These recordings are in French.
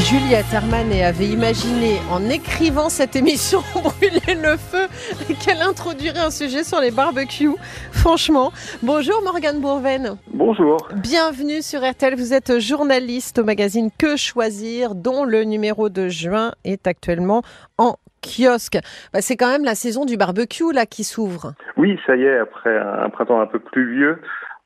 Juliette Hermanet avait imaginé, en écrivant cette émission Brûler le feu, qu'elle introduirait un sujet sur les barbecues. Franchement. Bonjour Morgane Bourven. Bonjour. Bienvenue sur RTL. Vous êtes journaliste au magazine Que choisir, dont le numéro de juin est actuellement en kiosque. Bah, c'est quand même la saison du barbecue là qui s'ouvre. Oui, ça y est, après un printemps un peu pluvieux,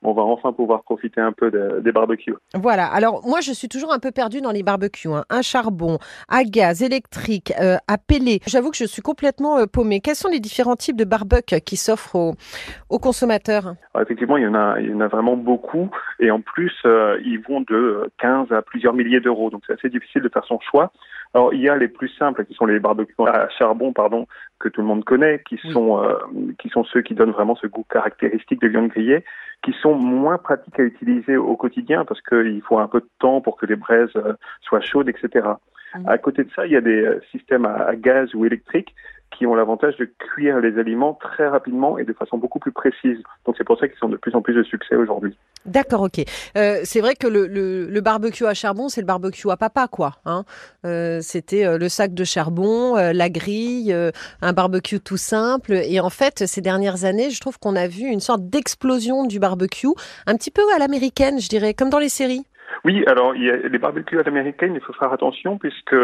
on va enfin pouvoir profiter un peu des barbecues. Voilà. Alors moi, je suis toujours un peu perdue dans les barbecues. Hein. Un charbon, à gaz, électrique, euh, à pellet. J'avoue que je suis complètement euh, paumée. Quels sont les différents types de barbecues qui s'offrent aux, consommateurs? Effectivement, il y en a, il y en a vraiment beaucoup, et en plus, euh, ils vont de 15 à plusieurs milliers d'euros. Donc c'est assez difficile de faire son choix. Alors il y a les plus simples qui sont les barbecues à charbon, pardon, que tout le monde connaît, qui sont qui sont ceux qui donnent vraiment ce goût caractéristique de viande grillée qui sont moins pratiques à utiliser au quotidien parce qu'il faut un peu de temps pour que les braises euh, soient chaudes, etc. Mmh. À côté de ça, il y a des euh, systèmes à gaz ou électriques qui ont l'avantage de cuire les aliments très rapidement et de façon beaucoup plus précise. Donc c'est pour ça qu'ils sont de plus en plus de succès aujourd'hui. D'accord, ok. Euh, c'est vrai que le, barbecue à charbon, c'est le barbecue à papa, quoi. Hein euh, C'était euh, le sac de charbon, la grille, un barbecue tout simple. Et en fait, ces dernières années, je trouve qu'on a vu une sorte d'explosion du barbecue, un petit peu à l'américaine, je dirais, comme dans les séries. Oui, alors il y a les barbecues à il faut faire attention puisque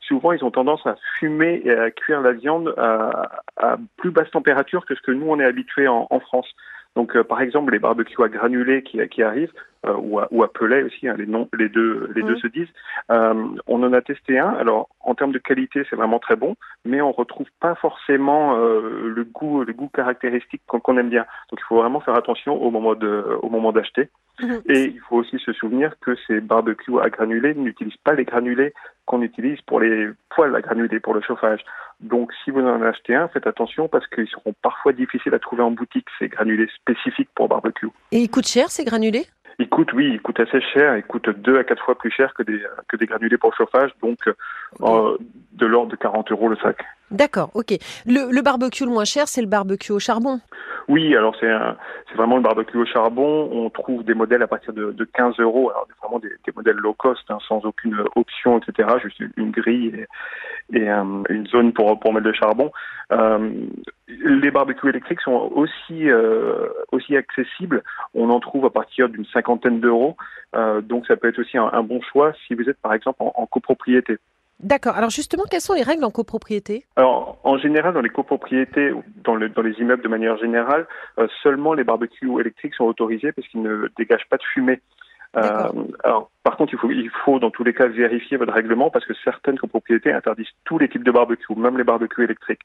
souvent ils ont tendance à fumer et à cuire la viande à, à plus basse température que ce que nous on est habitué en, en France. Donc, euh, par exemple, les barbecues à granulés qui, qui arrivent, euh, ou, à, ou à aussi, hein, les, noms, les deux, les deux se disent. Euh, on en a testé un. Alors, en termes de qualité, c'est vraiment très bon, mais on retrouve pas forcément le goût, le goût caractéristique qu'on aime bien. Donc, il faut vraiment faire attention au moment de, au moment d'acheter. Mhm. Et il faut aussi se souvenir que ces barbecues à granulés n'utilisent pas les granulés qu'on utilise pour les poêles à granulés, pour le chauffage. Donc si vous en achetez un, faites attention parce qu'ils seront parfois difficiles à trouver en boutique, ces granulés spécifiques pour barbecue. Et ils coûtent cher ces granulés? Ils coûtent, oui, ils coûtent assez cher. Ils coûtent deux à quatre fois plus cher que des, que des granulés pour le chauffage, donc euh, de l'ordre de 40 euros le sac. D'accord, ok. Le, le, barbecue le moins cher, c'est le barbecue au charbon. Oui, alors c'est vraiment le barbecue au charbon. On trouve des modèles à partir de, de 15 euros, alors vraiment des, des modèles low cost, hein, sans aucune option, etc. Juste une grille et, et euh, une zone pour, pour mettre le charbon. Euh, les barbecues électriques sont aussi euh, aussi accessibles. On en trouve à partir d'une cinquantaine d'euros, euh, donc ça peut être aussi un, un, bon choix si vous êtes par exemple en, en copropriété. D'accord. Alors justement, quelles sont les règles en copropriété? Alors en général, dans les copropriétés, dans, le, dans les immeubles de manière générale, euh, seulement les barbecues électriques sont autorisés parce qu'ils ne dégagent pas de fumée. Euh, alors, par contre, il faut, il faut dans tous les cas vérifier votre règlement parce que certaines copropriétés interdisent tous les types de barbecues, même les barbecues électriques.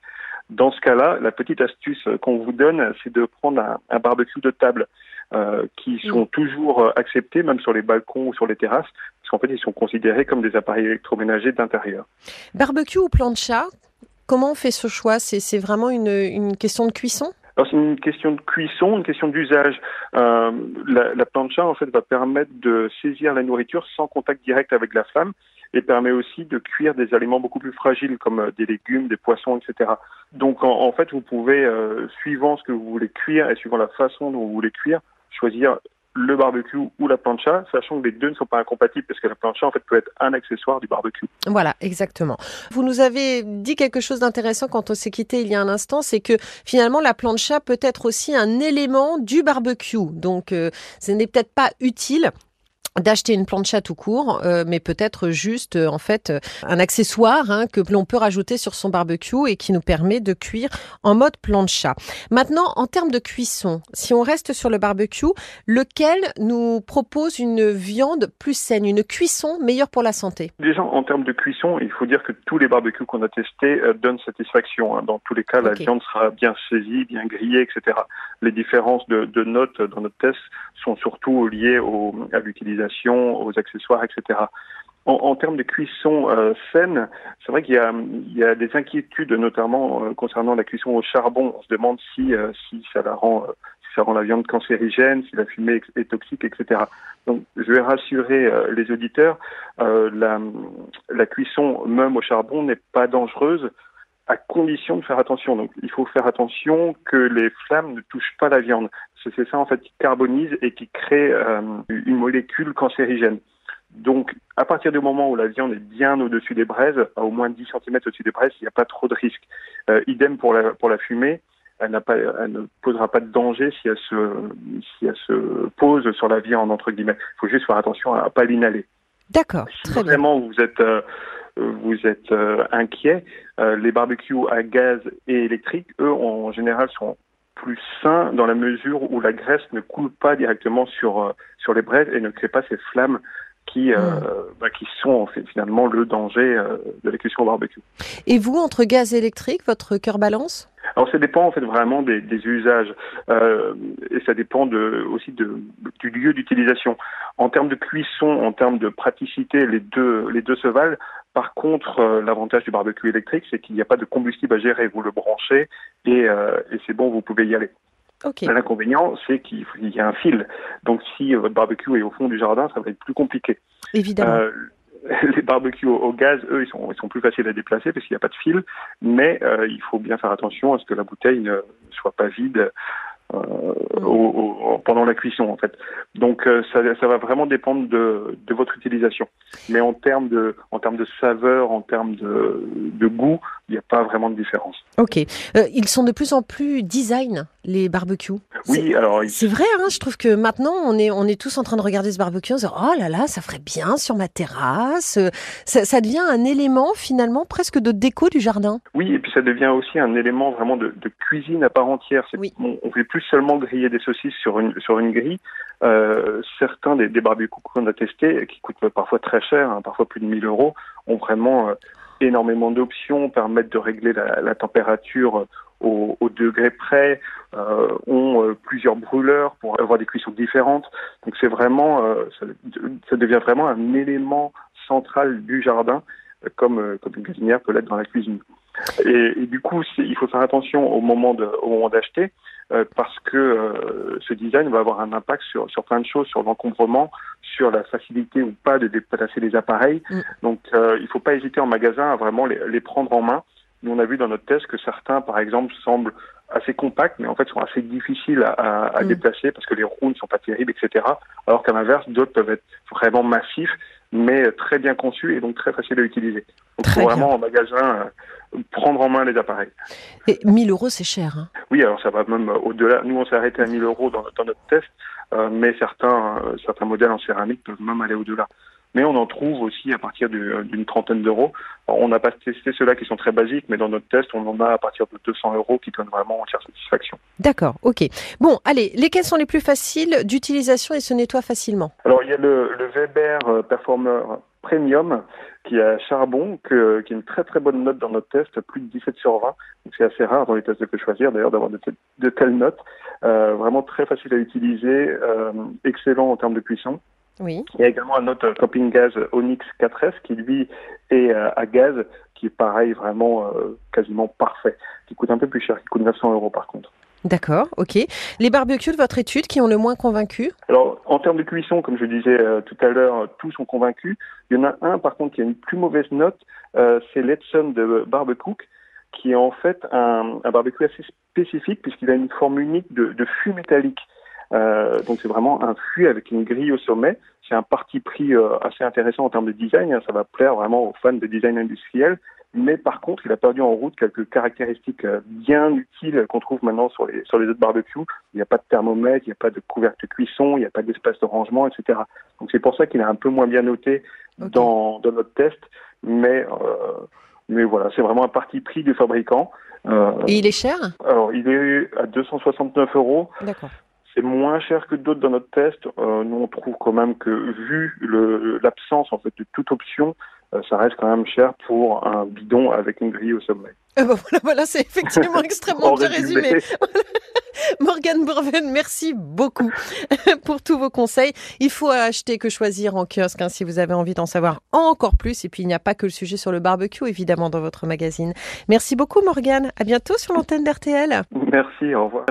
Dans ce cas-là, la petite astuce qu'on vous donne, c'est de prendre un, un, barbecue de table euh, qui sont toujours acceptés, même sur les balcons ou sur les terrasses, en fait, ils sont considérés comme des appareils électroménagers d'intérieur. Barbecue ou plancha Comment on fait ce choix? C'est vraiment une, une question de cuisson? C'est une question de cuisson, une question d'usage. Euh, la, la, plancha en fait va permettre de saisir la nourriture sans contact direct avec la flamme et permet aussi de cuire des aliments beaucoup plus fragiles comme euh, des légumes, des poissons, etc. Donc en, en fait vous pouvez, euh, suivant ce que vous voulez cuire et suivant la façon dont vous voulez cuire, choisir le barbecue ou la plancha, sachant que les deux ne sont pas incompatibles parce que la plancha en fait peut être un accessoire du barbecue. Voilà, exactement. Vous nous avez dit quelque chose d'intéressant quand on s'est quitté il y a un instant, c'est que finalement la plancha peut être aussi un élément du barbecue. Donc euh, ce n'est peut-être pas utile d'acheter une plancha tout court, euh, mais peut-être juste euh, en fait euh, un accessoire hein, que l'on peut rajouter sur son barbecue et qui nous permet de cuire en mode plancha. Maintenant, en termes de cuisson, si on reste sur le barbecue, lequel nous propose une viande plus saine, une cuisson meilleure pour la santé? Déjà, en termes de cuisson, il faut dire que tous les barbecues qu'on a testés donnent satisfaction. Hein. Dans tous les cas, la viande sera bien saisie, bien grillée, etc. Les différences de, de notes dans notre test sont surtout liées au, à l'utilisation aux accessoires, etc. En, termes de cuisson euh, saine, c'est vrai qu'il y, a, des inquiétudes, notamment euh, concernant la cuisson au charbon. On se demande si, euh, si ça rend, la viande cancérigène, si la fumée est, toxique, etc. Donc, je vais rassurer les auditeurs, la cuisson même au charbon n'est pas dangereuse à condition de faire attention. Donc, il faut faire attention que les flammes ne touchent pas la viande. C'est ça en fait qui carbonise et qui crée euh, une molécule cancérigène. Donc, à partir du moment où la viande est bien au-dessus des braises, à au moins 10 cm au-dessus des braises, il n'y a pas trop de risque. Euh, idem pour la, pour la fumée, elle, pas, elle, ne posera pas de danger si elle, se, si elle se pose sur la viande, entre guillemets. Il faut juste faire attention à ne pas l'inhaler. D'accord, si vraiment vous êtes, euh, vous êtes euh, inquiet, euh, les barbecues à gaz et électrique, eux, en général, sont plus sains dans la mesure où la graisse ne coule pas directement sur, sur les braises et ne crée pas ces flammes qui, euh, hmm. bah, qui sont finalement le danger euh, de la cuisson au barbecue. Et vous, entre gaz et électrique, votre cœur balance? Alors ça dépend en fait vraiment des, des usages euh, et ça dépend de, aussi de, du lieu d'utilisation. En termes de cuisson, en termes de praticité, les deux les deux se valent. Par contre, euh, l'avantage du barbecue électrique, c'est qu'il n'y a pas de combustible à gérer. Vous le branchez et, euh, et c'est bon, vous pouvez y aller. L'inconvénient, c'est qu'il y a un fil. Donc, si votre barbecue est au fond du jardin, ça va être plus compliqué. Évidemment. Euh, les barbecues au, gaz, eux, ils sont, ils sont plus faciles à déplacer parce qu'il n'y a pas de fil, mais euh, il faut bien faire attention à ce que la bouteille ne soit pas vide euh, pendant la cuisson en fait. Donc euh, ça, va vraiment dépendre de, de, votre utilisation. Mais en termes de, en termes de saveur, en termes de, de goût, il n'y a pas vraiment de différence. Ok. Euh, ils sont de plus en plus design les barbecues? Oui, alors c'est vrai. Hein, je trouve que maintenant on est on est tous en train de regarder ce barbecue. On se dit, oh là là, ça ferait bien sur ma terrasse. Ça, ça, devient un élément finalement presque de déco du jardin. Oui, et puis ça devient aussi un élément vraiment de, de cuisine à part entière. Oui. On, on fait plus seulement griller des saucisses sur une sur une grille. Euh, certains des, des barbecues qu'on a testés, qui coûtent parfois très cher, hein, parfois plus de 1000 euros, ont vraiment euh, énormément d'options, permettent de régler la, la température au, au, degré près, euh, ont euh, plusieurs brûleurs pour avoir des cuissons différentes. Donc c'est vraiment, euh, ça, ça, devient vraiment un élément central du jardin, comme, comme une cuisinière peut l'être dans la cuisine. Et, et du coup, il faut faire attention au moment de, au moment d'acheter. Euh, parce que euh, ce design va avoir un impact sur, sur plein de choses, sur l'encombrement, sur la facilité ou pas de déplacer les appareils. Mm. Donc euh, il ne faut pas hésiter en magasin à vraiment les, les, prendre en main. Nous, on a vu dans notre test que certains, par exemple, semblent assez compacts, mais en fait sont assez difficiles à, à, à mm. déplacer parce que les roues ne sont pas terribles, etc. Alors qu'à l'inverse, d'autres peuvent être vraiment massifs, mais très bien conçus et donc très faciles à utiliser. Donc il faut vraiment en magasin prendre en main les appareils. Et 1000 euros, c'est cher. Hein oui, alors ça va même au-delà. Nous, on s'est arrêté à 1000 euros dans, dans notre test, euh, mais certains, euh, certains modèles en céramique peuvent même aller au-delà. Mais on en trouve aussi à partir d'une trentaine d'euros. On n'a pas testé ceux-là qui sont très basiques, mais dans notre test, on en a à partir de 200 euros qui donnent vraiment entière satisfaction. D'accord, ok. Bon, allez, lesquels sont les plus faciles d'utilisation et se nettoient facilement Alors, il y a le, le Weber euh, Performer Premium qui a charbon, que, qui a une très très bonne note dans notre test, plus de 17 sur 20. Donc c'est assez rare dans les tests de que choisir d'ailleurs d'avoir de, de, telles notes. Euh, vraiment très facile à utiliser, euh, excellent en termes de cuisson. Oui. Il y a également un autre camping gaz Onyx 4S qui lui est euh, à gaz, qui est pareil, vraiment euh, quasiment parfait, qui coûte un peu plus cher, qui coûte 900 euros par contre. D'accord, ok. Les barbecues de votre étude qui ont le moins convaincu? Alors, en termes de cuisson, comme je disais euh, tout à l'heure, tous sont convaincus. Il y en a un, par contre, qui a une plus mauvaise note, euh, c'est l'Edson de Barbecook, qui est en fait un, un barbecue assez spécifique puisqu'il a une forme unique de, de fût métallique. Euh, donc c'est vraiment un fût avec une grille au sommet. C'est un parti pris euh, assez intéressant en termes de design. Ça va plaire vraiment aux fans de design industriel mais par contre, il a perdu en route quelques caractéristiques euh, bien utiles qu'on trouve maintenant sur les sur les autres barbecues. Il n'y a pas de thermomètre, il n'y a pas de couvercle de cuisson, il n'y a pas d'espace de rangement, etc. Donc c'est pour ça qu'il est un peu moins bien noté okay. dans dans notre test, mais euh, mais voilà, c'est vraiment un parti pris du fabricant. Euh, Et il est cher? Alors, il est à 269 euros. D'accord. C'est moins cher que d'autres dans notre test. Euh, nous, on trouve quand même que, vu l'absence en fait de toute option, euh, ça reste quand même cher pour un bidon avec une grille au sommet. Euh ben voilà, voilà c'est effectivement extrêmement bien résumé. Morgane Bourven, merci beaucoup pour tous vos conseils. Il faut acheter que choisir en kiosque hein, si vous avez envie d'en savoir encore plus. Et puis, il n'y a pas que le sujet sur le barbecue, évidemment, dans votre magazine. Merci beaucoup, Morgane. À bientôt sur l'antenne d'RTL. Merci, au revoir.